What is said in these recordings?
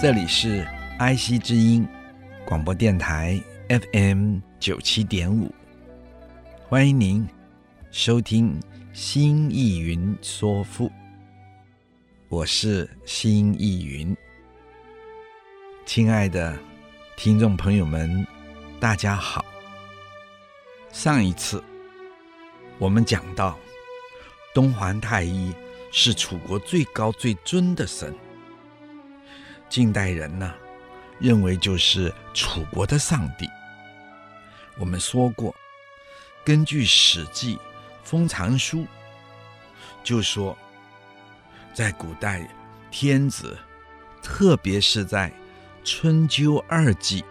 这里是 IC 之音广播电台 FM 九七点五，欢迎您收听《新意云说赋》，我是新意云。亲爱的听众朋友们，大家好。上一次我们讲到，东皇太一是楚国最高最尊的神。近代人呢，认为就是楚国的上帝。我们说过，根据《史记·封藏书》，就说，在古代，天子，特别是在春秋二季，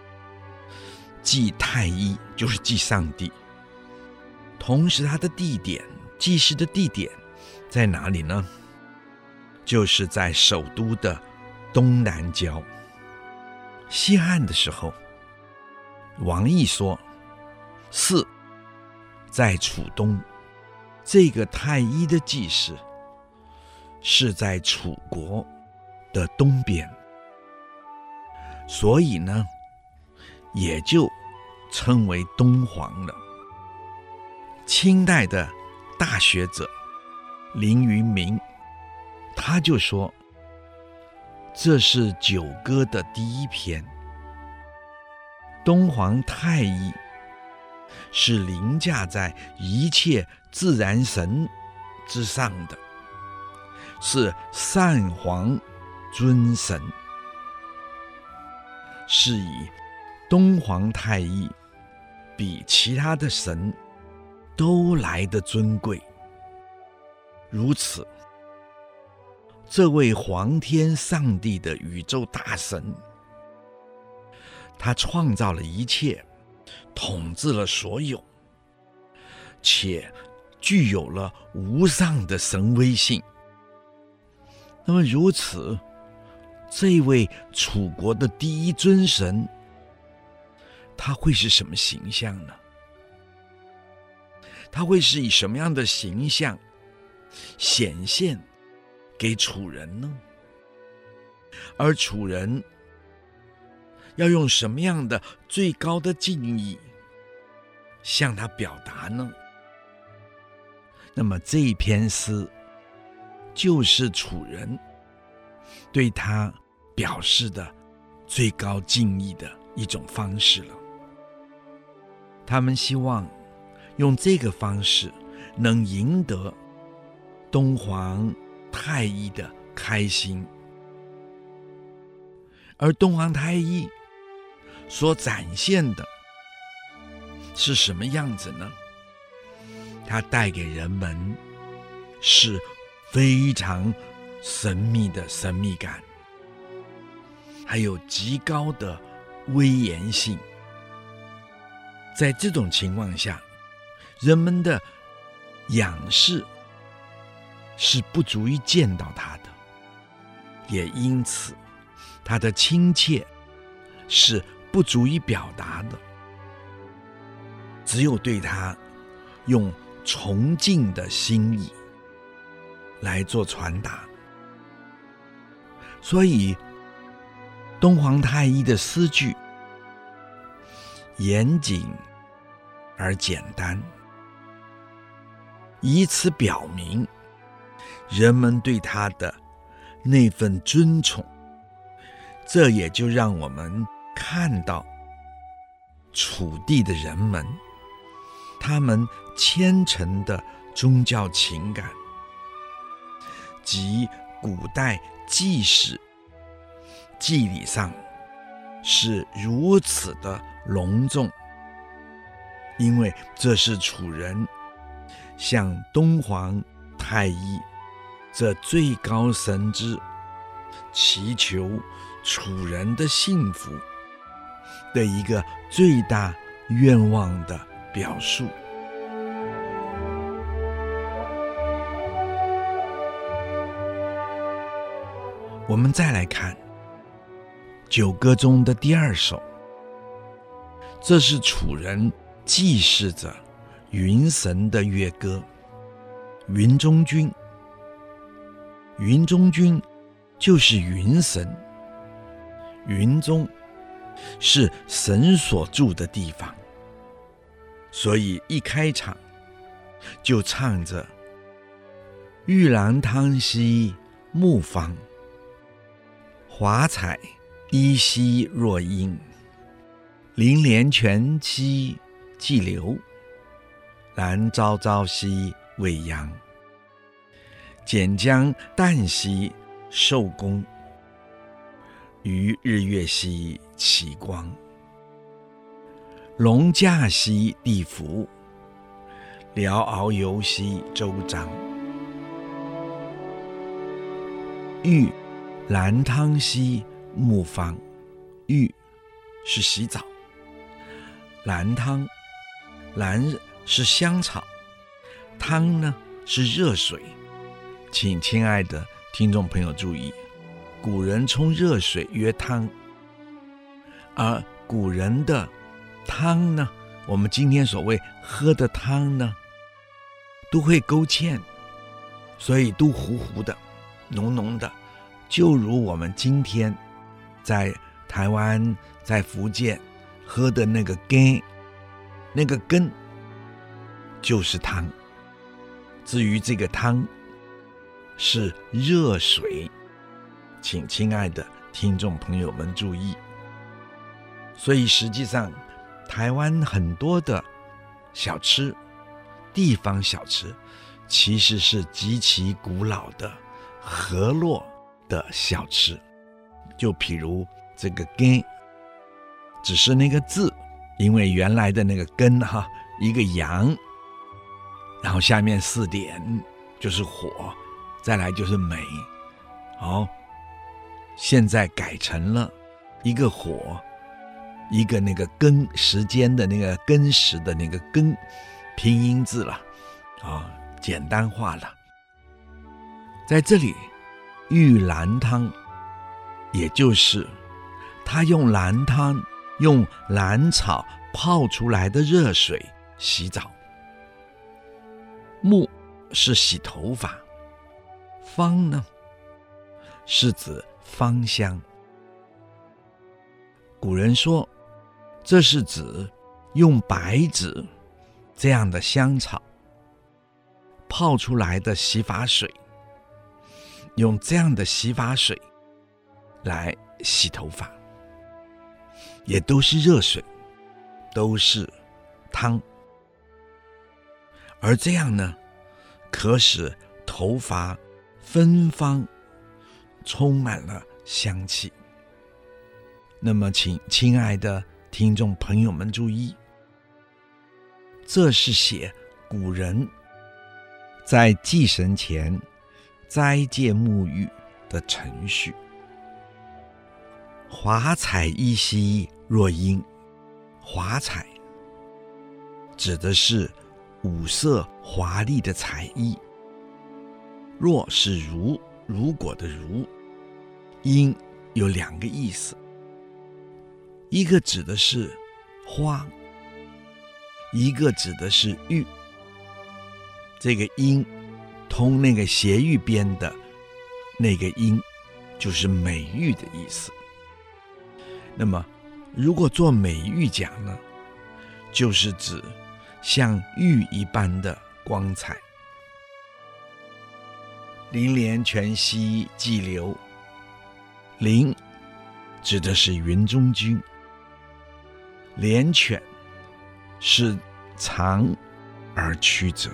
祭太一，就是祭上帝。同时，他的地点，祭祀的地点在哪里呢？就是在首都的。东南郊。西汉的时候，王逸说：“四在楚东，这个太医的祭祀是在楚国的东边，所以呢，也就称为东皇了。”清代的大学者凌云铭，他就说。这是《九歌》的第一篇。东皇太一是凌驾在一切自然神之上的，是善皇尊神，是以东皇太一比其他的神都来得尊贵。如此。这位皇天上帝的宇宙大神，他创造了一切，统治了所有，且具有了无上的神威性。那么如此，这位楚国的第一尊神，他会是什么形象呢？他会是以什么样的形象显现？给楚人呢？而楚人要用什么样的最高的敬意向他表达呢？那么这一篇诗就是楚人对他表示的最高敬意的一种方式了。他们希望用这个方式能赢得东皇。太一的开心，而东皇太一所展现的是什么样子呢？它带给人们是非常神秘的神秘感，还有极高的威严性。在这种情况下，人们的仰视。是不足以见到他的，也因此，他的亲切是不足以表达的。只有对他用崇敬的心意来做传达。所以，东皇太一的诗句严谨而简单，以此表明。人们对他的那份尊崇，这也就让我们看到楚地的人们，他们虔诚的宗教情感，及古代祭祀祭礼上是如此的隆重，因为这是楚人向东皇太一。这最高神之祈求楚人的幸福的一个最大愿望的表述。我们再来看《九歌》中的第二首，这是楚人祭祀着云神的乐歌。云中君，云中君就是云神。云中是神所住的地方，所以一开场就唱着“玉兰汤兮木方”。华彩依兮若英。林莲泉兮既流，兰昭昭兮未央。简将旦兮受功，于日月兮其光。龙驾兮地服，辽遨游兮周章。玉。兰汤兮木方，浴是洗澡。兰汤，兰是香草，汤呢是热水。请亲爱的听众朋友注意，古人冲热水曰汤，而古人的汤呢，我们今天所谓喝的汤呢，都会勾芡，所以都糊糊的、浓浓的。就如我们今天在台湾、在福建喝的那个羹，那个羹就是汤。至于这个汤是热水，请亲爱的听众朋友们注意。所以实际上，台湾很多的小吃、地方小吃，其实是极其古老的河洛。的小吃，就譬如这个“根”，只是那个字，因为原来的那个“根”哈，一个阳，然后下面四点就是火，再来就是煤，好，现在改成了一个火，一个那个根时间的那个根时的那个根，拼音字了，啊，简单化了，在这里。玉兰汤，也就是他用兰汤，用兰草泡出来的热水洗澡。木是洗头发，芳呢是指芳香。古人说，这是指用白芷这样的香草泡出来的洗发水。用这样的洗发水来洗头发，也都是热水，都是汤，而这样呢，可使头发芬芳，充满了香气。那么，请亲爱的听众朋友们注意，这是写古人在祭神前。斋戒沐浴的程序。华彩依兮若英，华彩指的是五色华丽的彩衣。若是如如果的如，因有两个意思，一个指的是花，一个指的是玉。这个鹰。通那个斜玉边的那个音，就是美玉的意思。那么，如果做美玉讲呢，就是指像玉一般的光彩。林莲泉兮既流，綾指的是云中君，莲泉是长而曲折。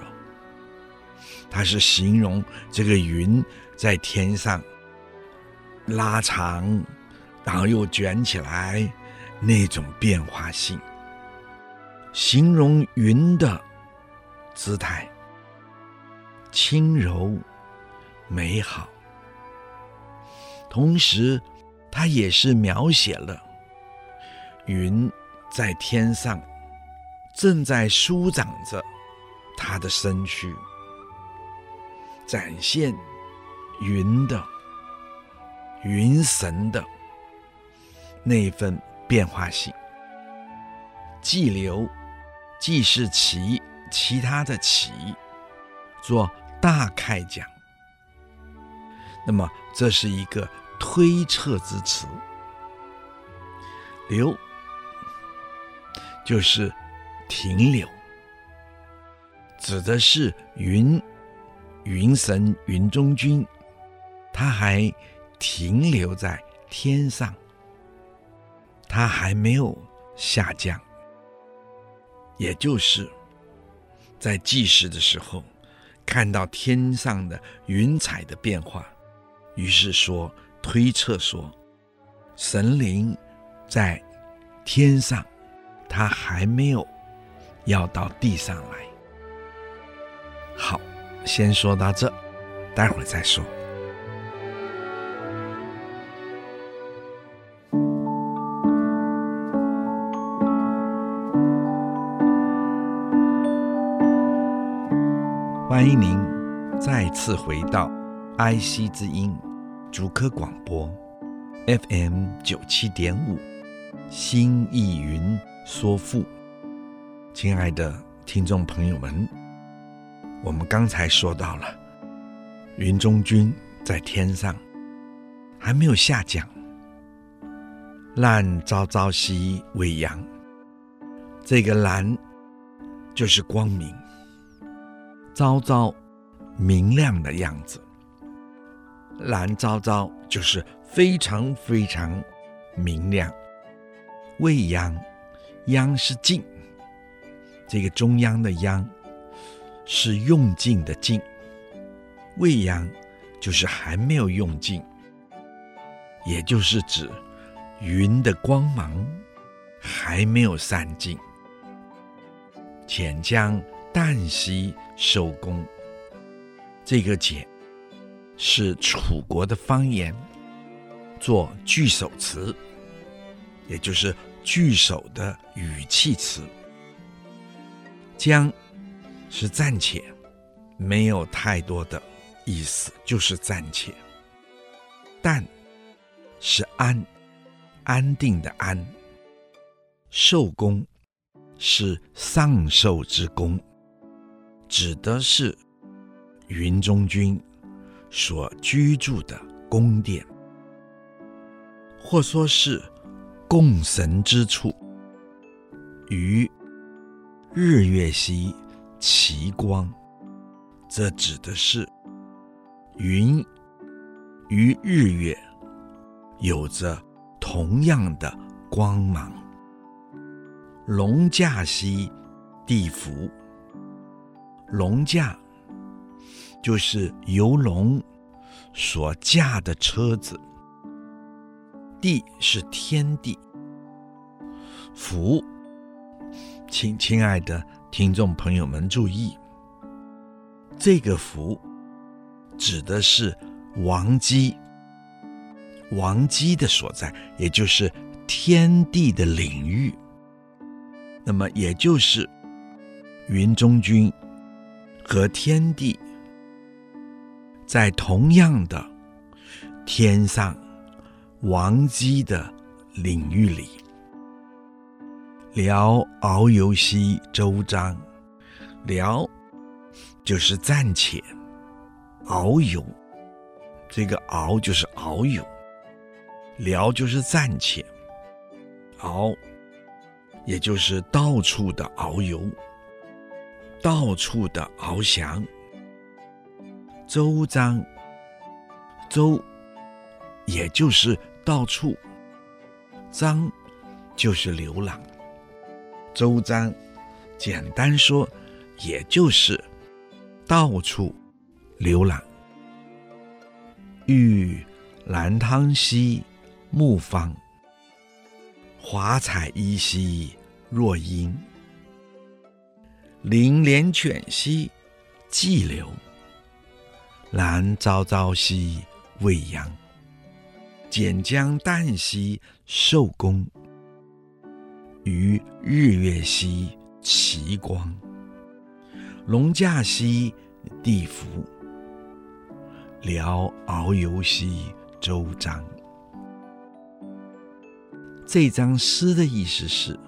它是形容这个云在天上拉长，然后又卷起来那种变化性，形容云的姿态。轻柔美好。同时，它也是描写了云在天上正在舒展着它的身躯，展现云的云神的那份变化性。既流，既是其其他的其，做大开讲。那么这是一个推测之词。留就是停留，指的是云，云神云中君，他还停留在天上，他还没有下降。也就是在计时的时候，看到天上的云彩的变化，于是说推测说，神灵在天上，他还没有要到地上来。好，先说到这，待会儿再说。欢迎您再次回到 iC 之音竹科广播 FM 九七点五心意云说赋，亲爱的听众朋友们，我们刚才说到了云中君在天上还没有下降，烂朝朝夕未央，这个蓝就是光明。朝朝，明亮的样子。蓝昭昭就是非常非常明亮。未央，央是尽，这个中央的央是用尽的尽。未央就是还没有用尽，也就是指云的光芒还没有散尽。潜将。旦夕收工，这个“简”是楚国的方言，做句首词，也就是句首的语气词。将是暂且，没有太多的意思，就是暂且。但是安，安定的安。寿宫是丧寿之宫。指的是云中君所居住的宫殿，或说是供神之处。于日月兮其光，这指的是云与日月有着同样的光芒。龙驾兮地服。龙驾就是游龙所驾的车子，地是天地。福，请亲爱的听众朋友们注意，这个福指的是王畿，王畿的所在，也就是天地的领域。那么，也就是云中君。和天地在同样的天上，王姬的领域里。辽遨游兮周章，辽就是暂且，遨游，这个遨就是遨游，辽就是暂且，遨也就是到处的遨游。到处的翱翔，周章，周，也就是到处，章，就是流浪。周章，简单说，也就是到处流浪。玉兰汤兮木方，华彩衣兮若英。林连犬兮季流，岚昭昭兮未央。剪将旦夕寿宫，于日月兮其光，龙驾兮地服，辽遨游兮周章。这张诗的意思是：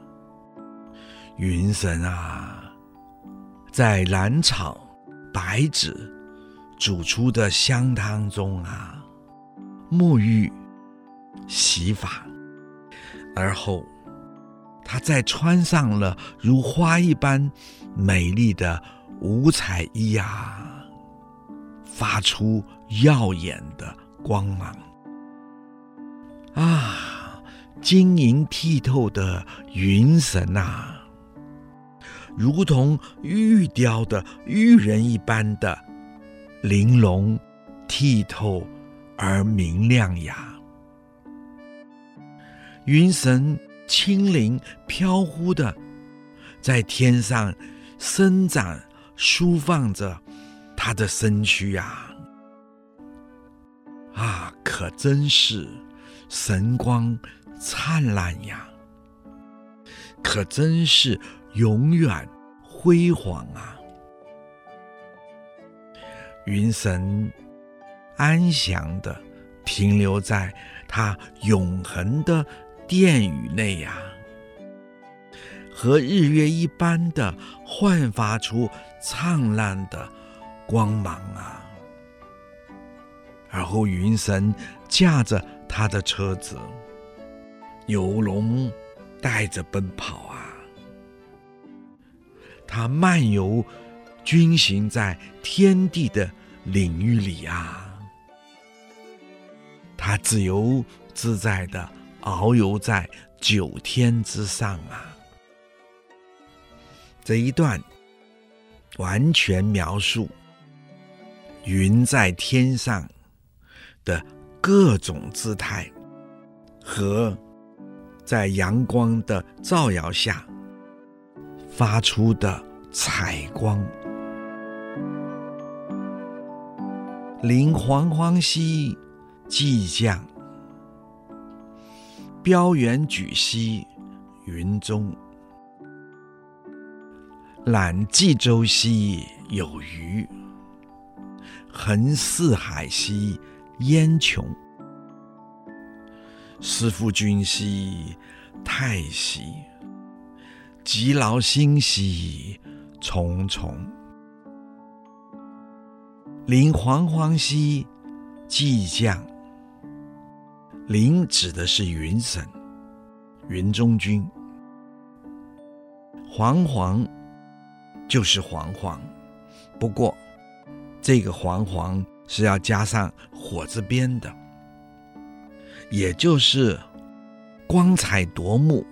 云神啊，在兰草、白芷煮出的香汤中啊，沐浴、洗发，而后他再穿上了如花一般美丽的五彩衣啊，发出耀眼的光芒啊！晶莹剔透的云神啊，如同玉雕的玉人一般的玲珑、剔透而明亮呀！云神轻灵飘忽的在天上伸展舒放着他的身躯啊！啊，可真是神光！灿烂呀，可真是永远辉煌啊！云神安详的停留在他永恒的殿宇内呀，和日月一般的焕发出灿烂的光芒啊！而后云神驾着他的车子。游龙带着奔跑啊，他漫游军行在天地的领域里啊，他自由自在的遨游在九天之上啊。这一段完全描述云在天上的各种姿态和。在阳光的照耀下发出的彩光，临惶惶兮既降，标远举兮云中，览冀州兮有余，横四海兮烟穷。思夫君兮太息，寂劳心兮重重。临惶惶兮既降，临指的是云神，云中君。惶惶就是惶惶，不过这个惶惶是要加上火字边的。也就是光彩夺目、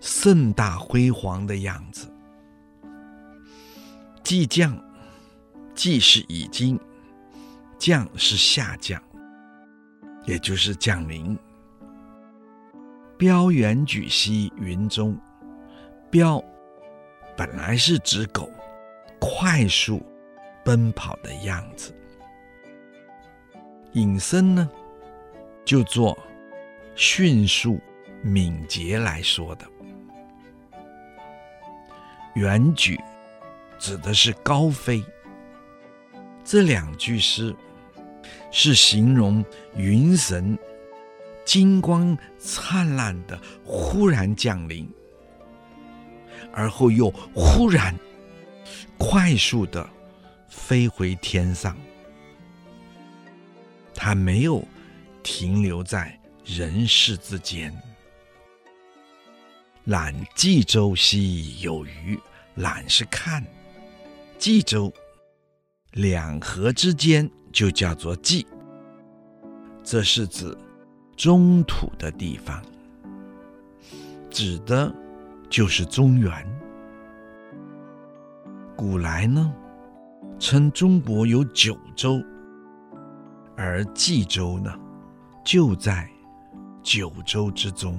盛大辉煌的样子。既降，既是已经，降是下降，也就是降临。标远举兮云中，标本来是指狗快速奔跑的样子，引申呢？就做迅速、敏捷来说的，远举指的是高飞。这两句诗是形容云神金光灿烂的忽然降临，而后又忽然快速的飞回天上，他没有。停留在人世之间，览冀州兮有余。览是看，冀州两河之间就叫做冀，这是指中土的地方，指的就是中原。古来呢，称中国有九州，而冀州呢，就在九州之中，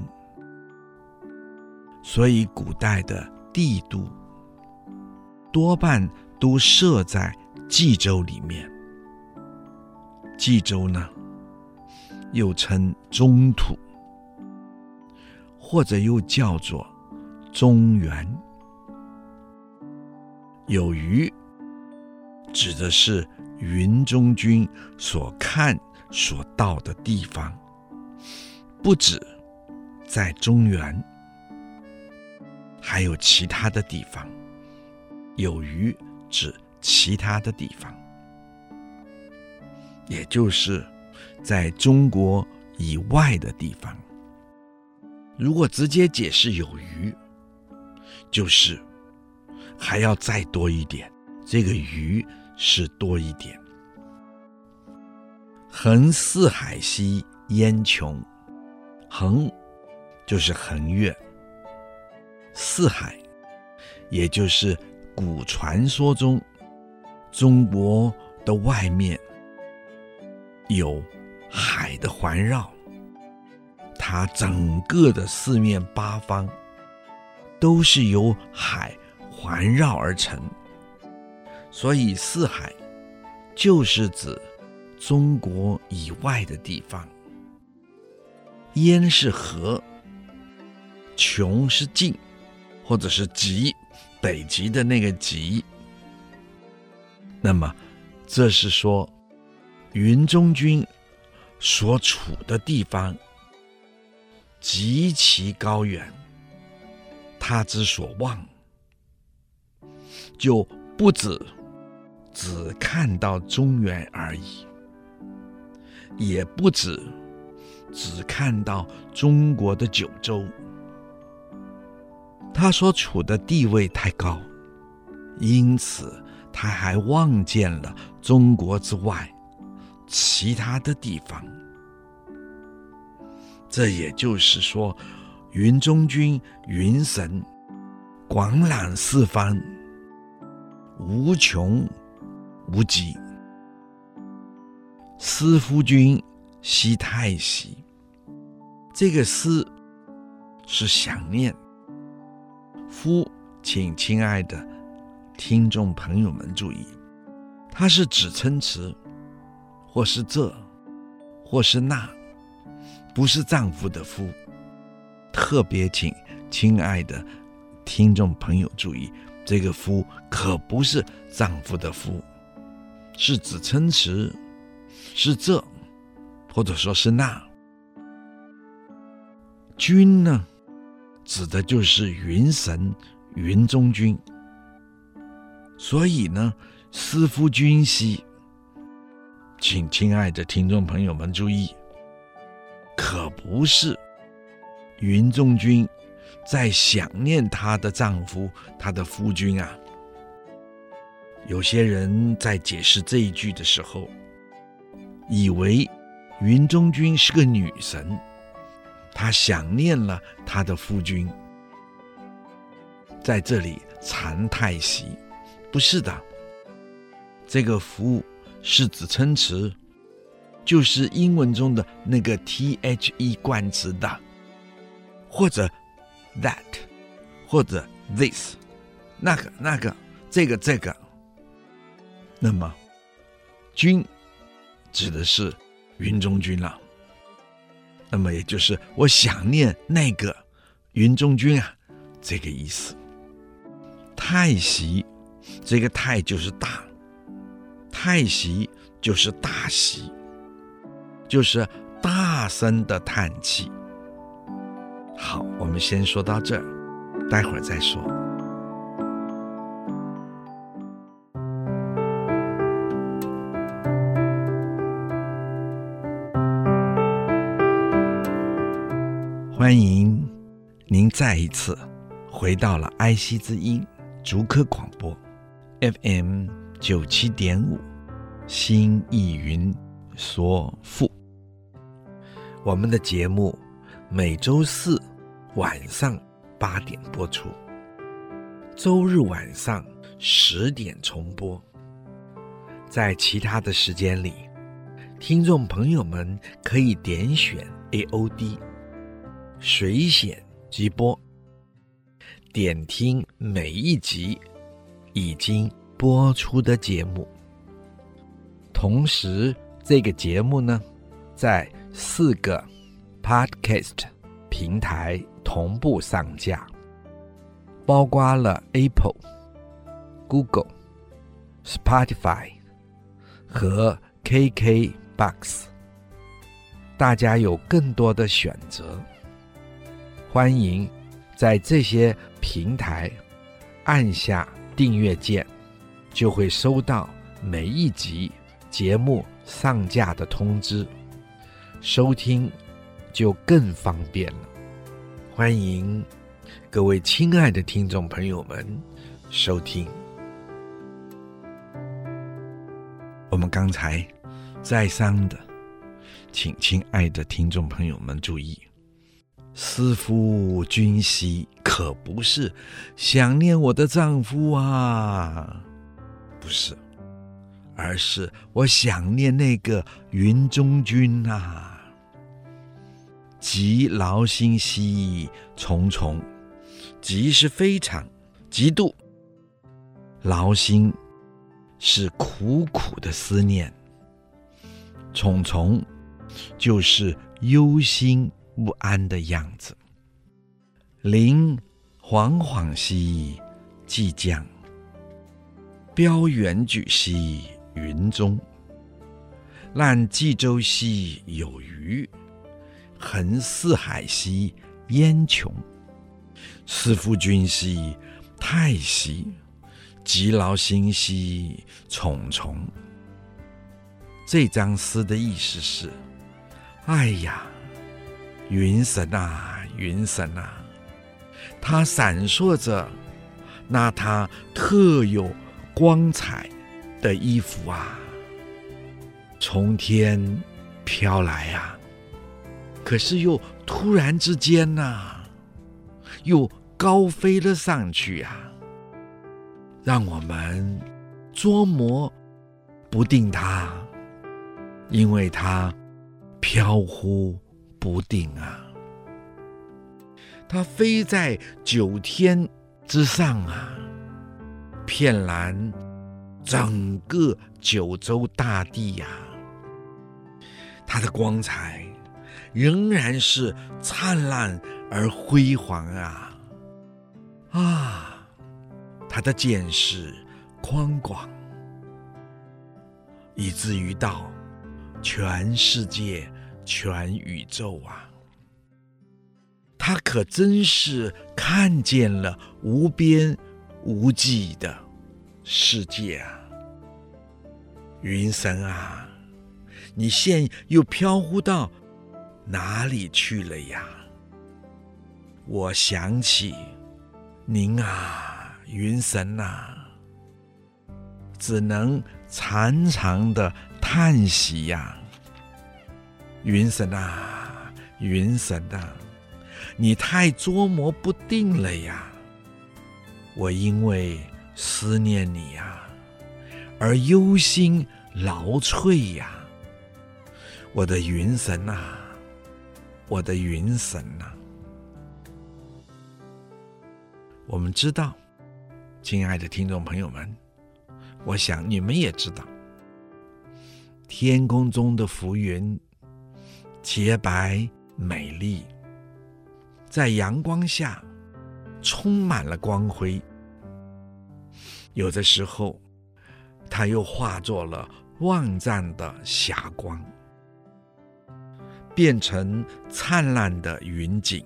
所以古代的帝都多半都设在冀州里面。冀州呢，又称中土，或者又叫做中原。有余，指的是云中君所看所到的地方，不止在中原，还有其他的地方。有余指其他的地方，也就是。在中国以外的地方，如果直接解释有余，就是还要再多一点。这个余是多一点。横四海兮焉穷？横就是横越，四海，也就是古传说中中国的外面有。海的环绕，它整个的四面八方都是由海环绕而成，所以四海就是指中国以外的地方。燕是河，穷是尽，或者是极，北极的那个极。那么，这是说云中君。所处的地方极其高远，他之所望就不止只看到中原而已，也不止只看到中国的九州。他所处的地位太高，因此他还望见了中国之外。其他的地方，这也就是说，云中君、云神广览四方，无穷无极。思夫君兮太息，这个思是想念。夫，请亲爱的听众朋友们注意，它是指称词。或是这，或是那，不是丈夫的夫。特别请亲爱的听众朋友注意，这个夫可不是丈夫的夫，是指称词，是这，或者说是那。君呢，指的就是云神、云中君。所以呢，思夫君兮。请亲爱的听众朋友们注意，可不是云中君在想念她的丈夫，她的夫君啊。有些人在解释这一句的时候，以为云中君是个女神，她想念了她的夫君，在这里惭太息，不是的，这个服务。是指称词，就是英文中的那个 the 冠词的，或者 that，或者 this，那个那个这个这个。那么，君指的是云中君了。那么也就是我想念那个云中君啊，这个意思。太息，这个太就是大。太息就是大息，就是大声的叹气。好，我们先说到这儿，待会儿再说。欢迎您再一次回到了爱惜之音竹科广播 FM 九七点五。心意云说赋，我们的节目每周四晚上八点播出，周日晚上十点重播。在其他的时间里，听众朋友们可以点选 AOD 随选即播，点听每一集已经播出的节目。同时，这个节目呢，在四个 Podcast 平台同步上架，包括了 Apple、Google、Spotify 和 KKBox，大家有更多的选择。欢迎在这些平台按下订阅键，就会收到每一集节目上架的通知，收听就更方便了。欢迎各位亲爱的听众朋友们收听。我们刚才再三的，请亲爱的听众朋友们注意。思夫君兮，可不是想念我的丈夫啊，不是，而是我想念那个云中君呐、啊。极劳心兮，重重，极是非常，极度劳心，是苦苦的思念，重重就是忧心。不安的样子，灵惶惶兮既将，标远举兮云中，览冀州兮有余，横四海兮烟穷。思夫君兮太息，极劳心兮重重。这张诗的意思是：哎呀！云神啊，云神啊，它闪烁着那它特有光彩的衣服啊，从天飘来、啊，可是又突然之间呐、啊，又高飞了上去、啊，让我们捉摸不定它，因为它飘忽。不定啊，它飞在九天之上啊，遍览整个九州大地呀、啊。它的光彩仍然是灿烂而辉煌啊啊！它的见识宽广，以至于到全世界。全宇宙啊，他可真是看见了无边无际的世界啊！云神啊，你现又飘忽到哪里去了呀？我想起您啊，云神啊，只能长长的叹息呀。云神啊，云神啊，你太捉摸不定了呀！我因为思念你呀，而忧心劳瘁呀，我的云神呐，我的云神呐！我们知道，亲爱的听众朋友们，我想你们也知道，天空中的浮云。洁白美丽，在阳光下充满了光辉。有的时候，它又化作了万丈的霞光，变成灿烂的云景。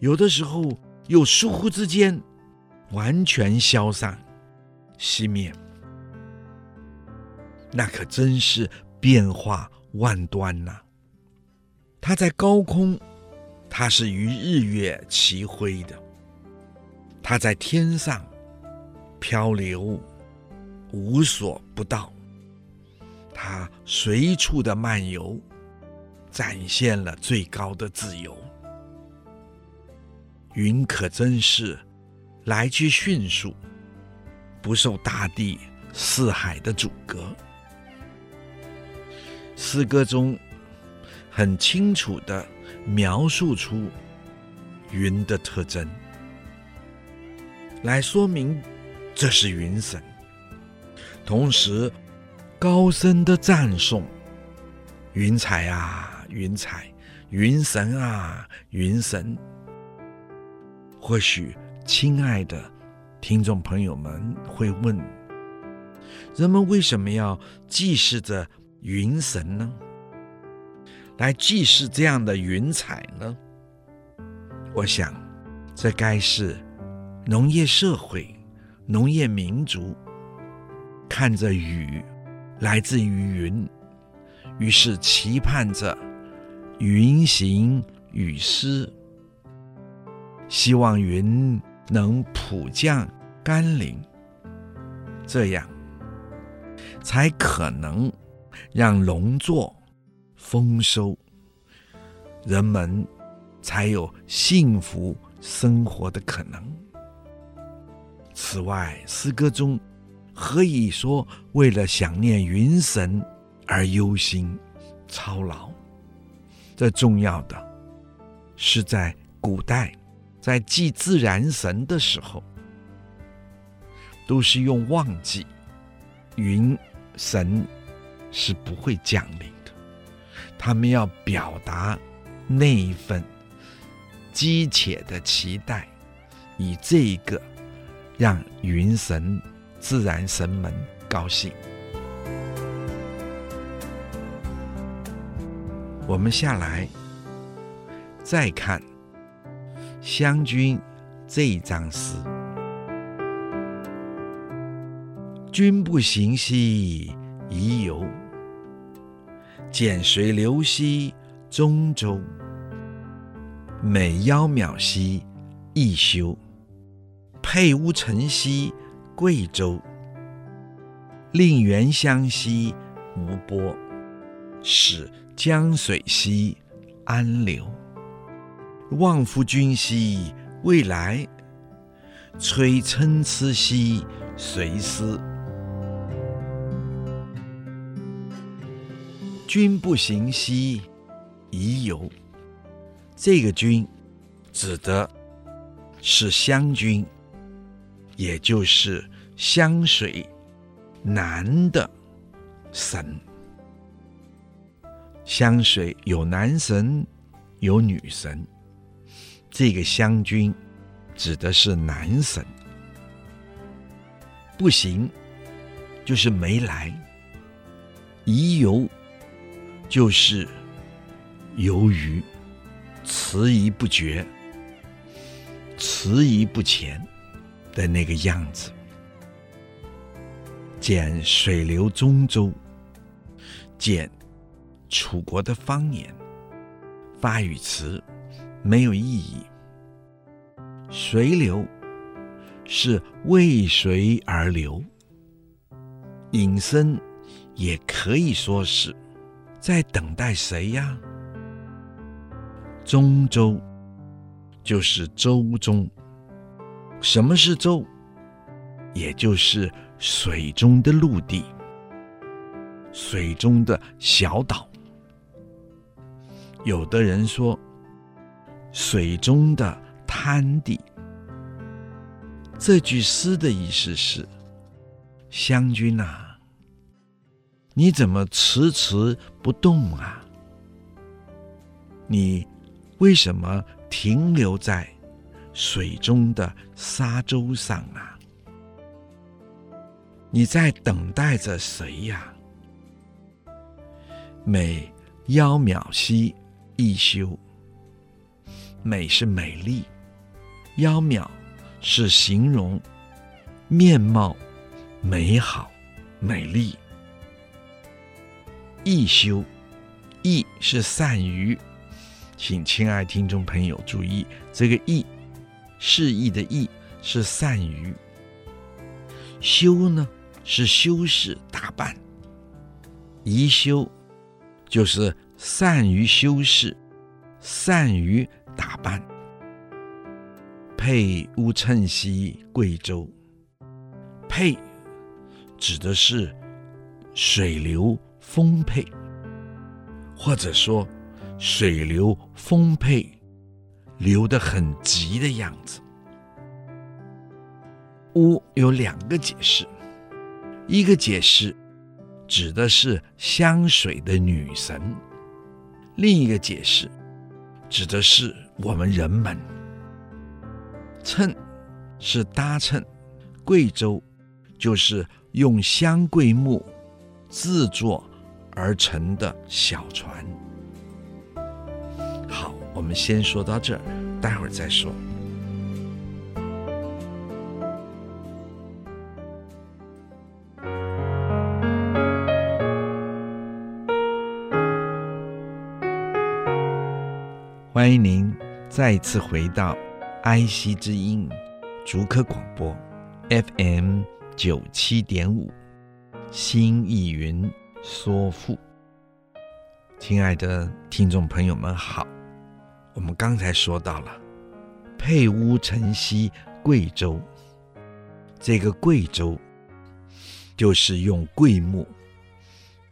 有的时候，又疏忽之间完全消散、熄灭。那可真是变化万端呐、它在高空，它是与日月齐辉的；它在天上漂流，无所不到；它随处的漫游，展现了最高的自由。云可真是来去迅速，不受大地四海的阻隔。诗歌中。很清楚的描述出云的特征，来说明这是云神，同时高声的赞颂云彩啊，云彩，云神啊，云神。或许，亲爱的听众朋友们会问：人们为什么要祭祀着云神呢？来祭祀这样的云彩呢？我想，这该是农业社会、农业民族看着雨来自于云，于是期盼着云行雨施，希望云能普降甘霖，这样才可能让农作丰收，人们才有幸福生活的可能。此外，诗歌中何以说为了想念云神而忧心操劳？这重要的是在古代，在祭自然神的时候，都是用忘记，云神是不会降临。他们要表达那一份急切的期待，以这个让云神、自然神们高兴。我们下来再看《湘君》这一章诗：“君不行兮，宜游。”湭水流兮中州，美窈窕兮逸修。佩乌城兮贵州，令原乡兮无波，使江水兮安流。望夫君兮未来，摧参差兮随思。君不行兮，宜游。这个“君”指的是湘君，也就是湘水男的神。湘水有男神，有女神。这个湘君指的是男神。不行，就是没来。宜游。就是由于迟疑不决、迟疑不前的那个样子。湭水流中州，湭楚国的方言，发语词没有意义。水流是为谁而流？引申也可以说是。在等待谁呀？中州就是舟中。什么是舟？也就是水中的陆地，水中的小岛。有的人说，水中的滩地。这句诗的意思是：湘君呐。你怎么迟迟不动啊？你为什么停留在水中的沙洲上啊？你在等待着谁呀？美窈窕兮逸修，美是美丽，窈窕是形容面貌美好、美丽。逸修，逸是善于，请亲爱听众朋友注意，这个逸，示意的逸是善于，修呢是修饰打扮，宜修就是善于修饰，善于打扮。佩乌城兮贵州，佩指的是水流。丰沛，或者说水流丰沛，流得很急的样子。乌有两个解释，一个解释指的是湘水的女神另一个解释，指的是我们人们。秤是搭谶，贵州就是用香桂木制作而成的小船。好，我们先说到这儿，待会儿再说。欢迎您再次回到爱惜之音竹科广播 FM 九七点五，新意云说赋。亲爱的听众朋友们好，我们刚才说到了佩乌承袭贵州，这个贵州就是用桂木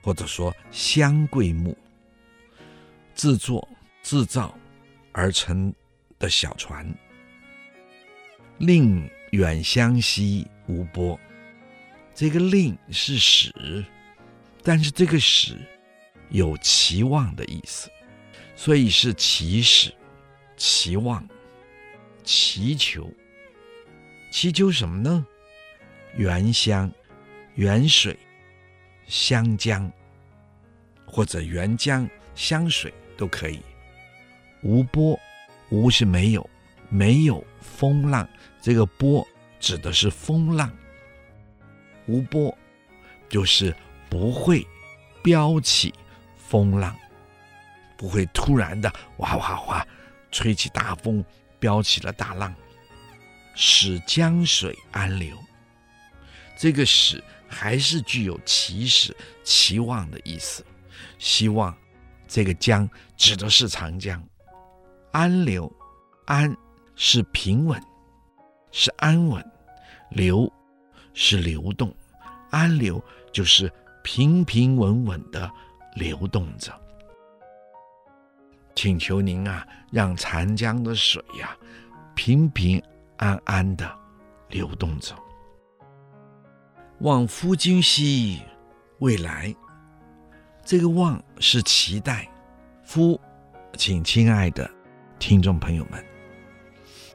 或者说香桂木制作制造。而成的小船，令远湘西无波。这个“令”是使，但是这个“使”有期望的意思，所以是祈使、期望、祈求。祈求什么呢？原香、原水、香江，或者原江、香水都可以。无波，无是没有，没有风浪。这个波指的是风浪。无波就是不会飙起风浪，不会突然的哇哇哇吹起大风，飙起了大浪。使江水安流，这个使还是具有祈使、期望的意思，希望这个江指的是长江。安流，安是平稳，是安稳；流是流动，安流就是平平稳稳的流动着。请求您啊，让长江的水呀、平平安安的流动着。望夫君兮未来，这个望是期待，夫，请亲爱的。听众朋友们，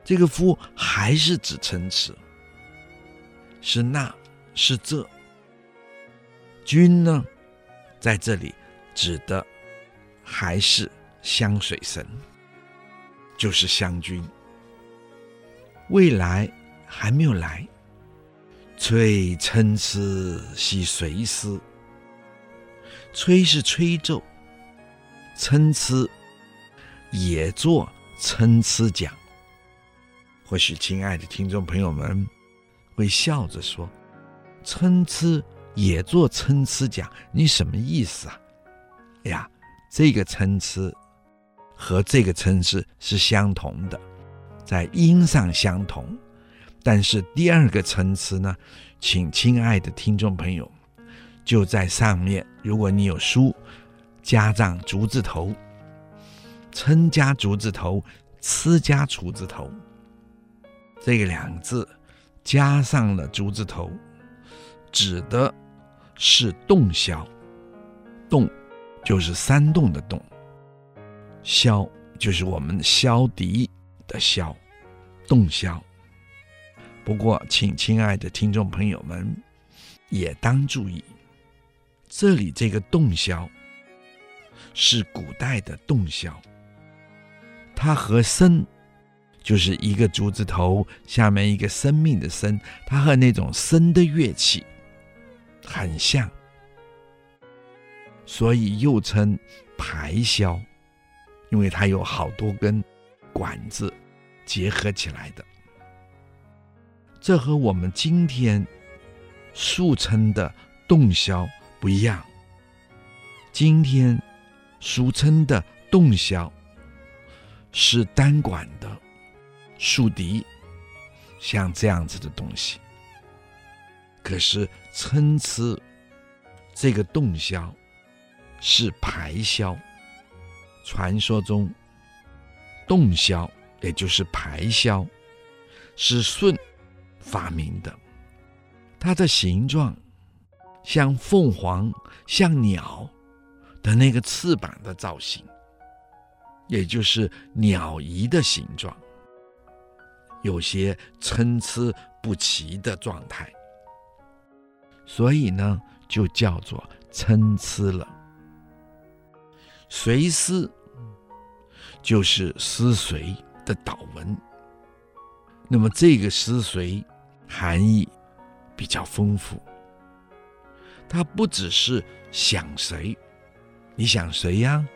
这个夫还是指称词，是那，是这。君呢，在这里指的还是香水神，就是湘君。未来还没有来，吹参差兮随思。吹是吹奏，参差。也作参差讲，或许亲爱的听众朋友们会笑着说：“参差也做参差讲，你什么意思啊？”哎呀，这个参差和这个参差是相同的，在音上相同，但是第二个参差呢，请亲爱的听众朋友就在上面，如果你有书，加上竹字头。参加竹字头，差加竹字头，这两个字加上了竹字头，指的是洞箫。洞就是山洞的洞，箫就是我们箫笛的箫，洞箫。不过，请亲爱的听众朋友们也当注意，这里这个洞箫是古代的洞箫。它和笙，就是一个竹字头下面一个生命的生，它和那种笙的乐器很像，所以又称排箫，因为它有好多根管子结合起来的。这和我们今天俗称的洞箫不一样，今天俗称的洞箫。是单管的竖笛，像这样子的东西。可是参差这个洞箫是排箫，传说中洞箫也就是排箫是舜发明的，它的形状像凤凰、像鸟的那个翅膀的造型。也就是鸟仪的形状，有些参差不齐的状态，所以呢，就叫做参差了。随思就是思随的祷文，那么这个思随含义比较丰富，它不只是想谁，你想谁呀？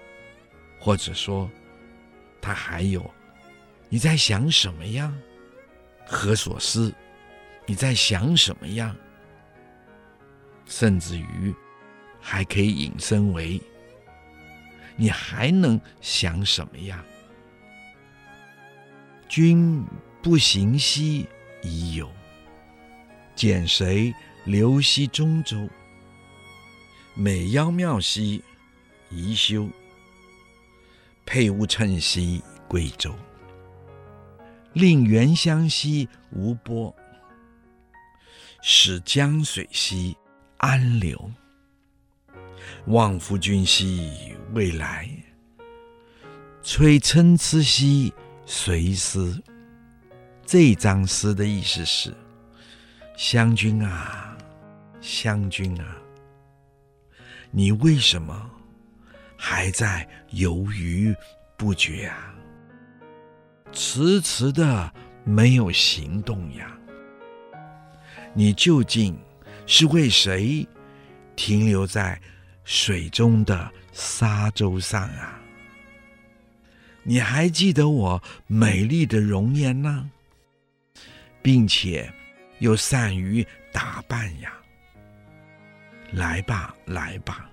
或者说，它还有你在想什么呀？何所思？你在想什么呀？甚至于还可以引申为。你还能想什么呀？君不行兮已有，俭谁留兮中州？美夭庙兮宜修，佩勿乘兮贵州。令原乡兮无波，使江水兮安流。望夫君兮未来，催参差兮随思。这一章诗的意思是：湘君啊，湘君啊，你为什么还在犹豫不决啊？迟迟的没有行动呀？你究竟是为谁停留在水中的沙洲上啊，你还记得我美丽的容颜呢？并且又善于打扮呀。来吧，来吧，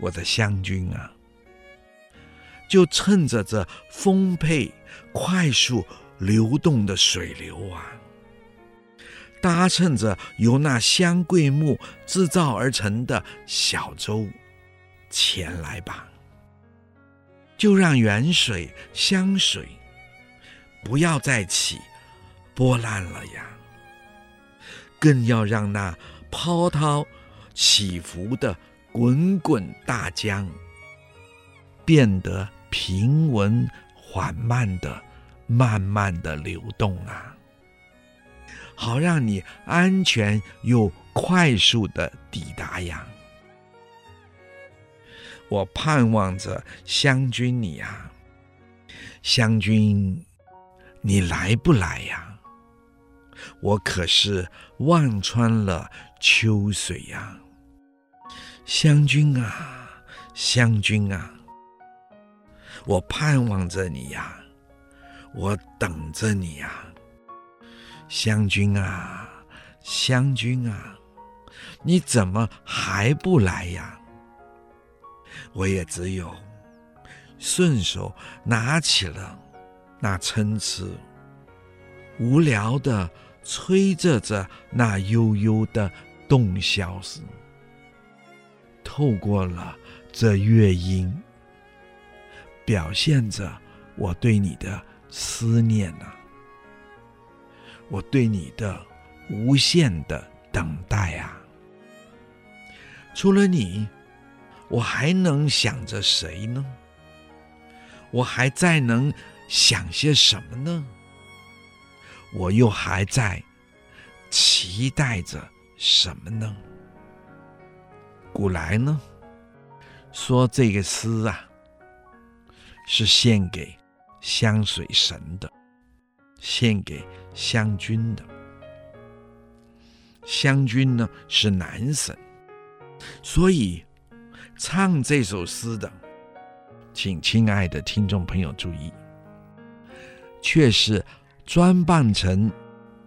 我的湘君啊，就趁着这丰沛、快速流动的水流啊。搭乘着由那香桂木制造而成的小舟前来吧，就让远水香水不要再起波澜了呀，更要让那波涛起伏的滚滚大江变得平稳缓慢的、慢慢的流动啊。好让你安全又快速的抵达呀！我盼望着湘君你呀，湘君，你来不来呀？我可是望穿了秋水呀！湘君啊，湘君啊，我盼望着你呀，我等着你呀！湘君啊，湘君啊，你怎么还不来呀？我也只有顺手拿起了那参差，无聊的吹着着那悠悠的洞箫时，透过了这乐音，表现着我对你的思念啊。我对你的无限的等待啊！除了你，我还能想着谁呢？我还在能想些什么呢？我又还在期待着什么呢？古来呢，说这个诗啊，是献给香水神的。献给湘军的，湘军呢是男神，所以唱这首诗的，请亲爱的听众朋友注意，却是装扮成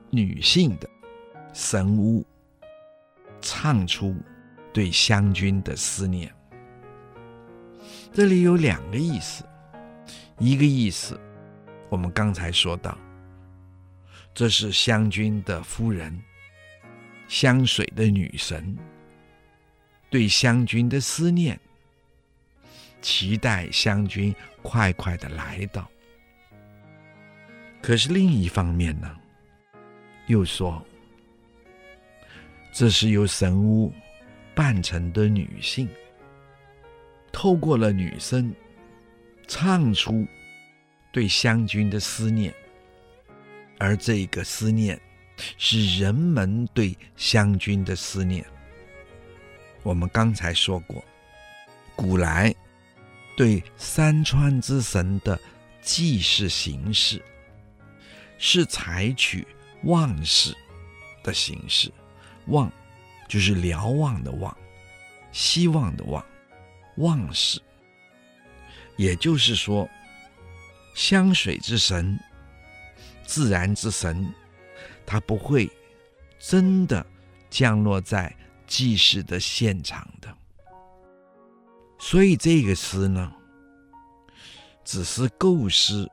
女性的神巫，唱出对湘军的思念。这里有两个意思，一个意思，我们刚才说到。这是湘君的夫人，湘水的女神，对湘君的思念，期待湘君快快的来到。可是另一方面呢，又说这是由神巫扮成的女性，透过了女声，唱出对湘军的思念，而这个思念是人们对湘军的思念。我们刚才说过，古来对山川之神的祭祀形式是采取望式的形式，望就是瞭望的望，希望的望，望式。也就是说，湘水之神、自然之神，他不会真的降落在祭祀的现场的。所以这个诗呢，只是构思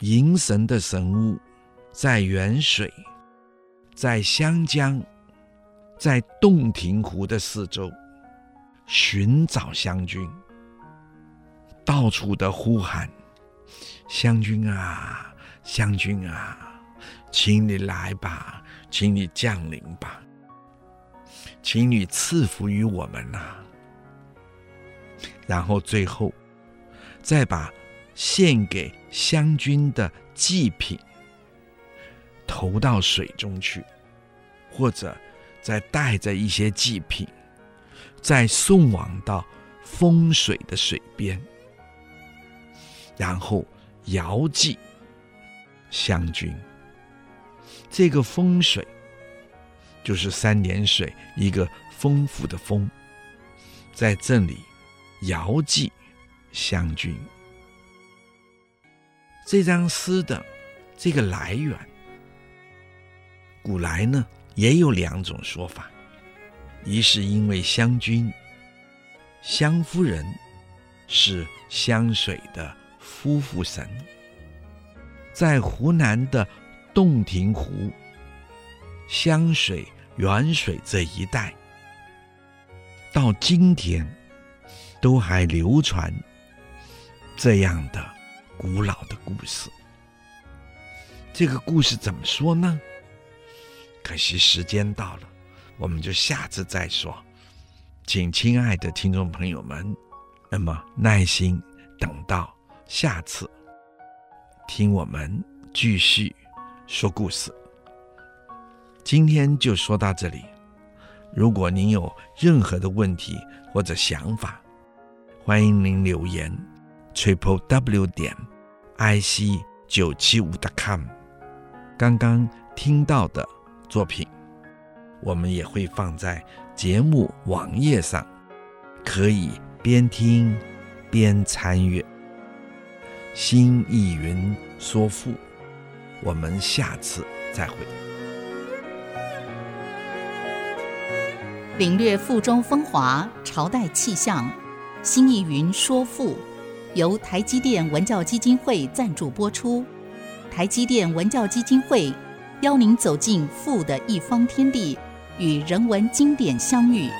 迎神的神物在远水、在湘江、在洞庭湖的四周寻找湘军。到处的呼喊：“湘军啊，湘军啊，请你来吧，请你降临吧，请你赐福于我们呐、！”然后最后再把献给湘军的祭品投到水中去，或者再带着一些祭品，再送往到风水的水边。然后遥祭湘军，这个风水就是三点水一个丰富的丰，在这里遥祭湘军。这张诗的这个来源，古来呢也有两种说法，一是因为湘军，湘夫人是湘水的。夫妇神在湖南的洞庭湖、湘水、沅水这一带，到今天都还流传这样的古老的故事。这个故事怎么说呢？可惜时间到了，我们就下次再说。请亲爱的听众朋友们，那么耐心等到。下次听我们继续说故事。今天就说到这里。如果您有任何的问题或者想法，欢迎您留言：triple w 点 i c 九七五 .com。刚刚听到的作品，我们也会放在节目网页上，可以边听边参阅。新意云说赋，我们下次再会。领略赋中风华，朝代气象。新意云说赋，由台积电文教基金会赞助播出。台积电文教基金会邀您走进赋的一方天地，与人文经典相遇。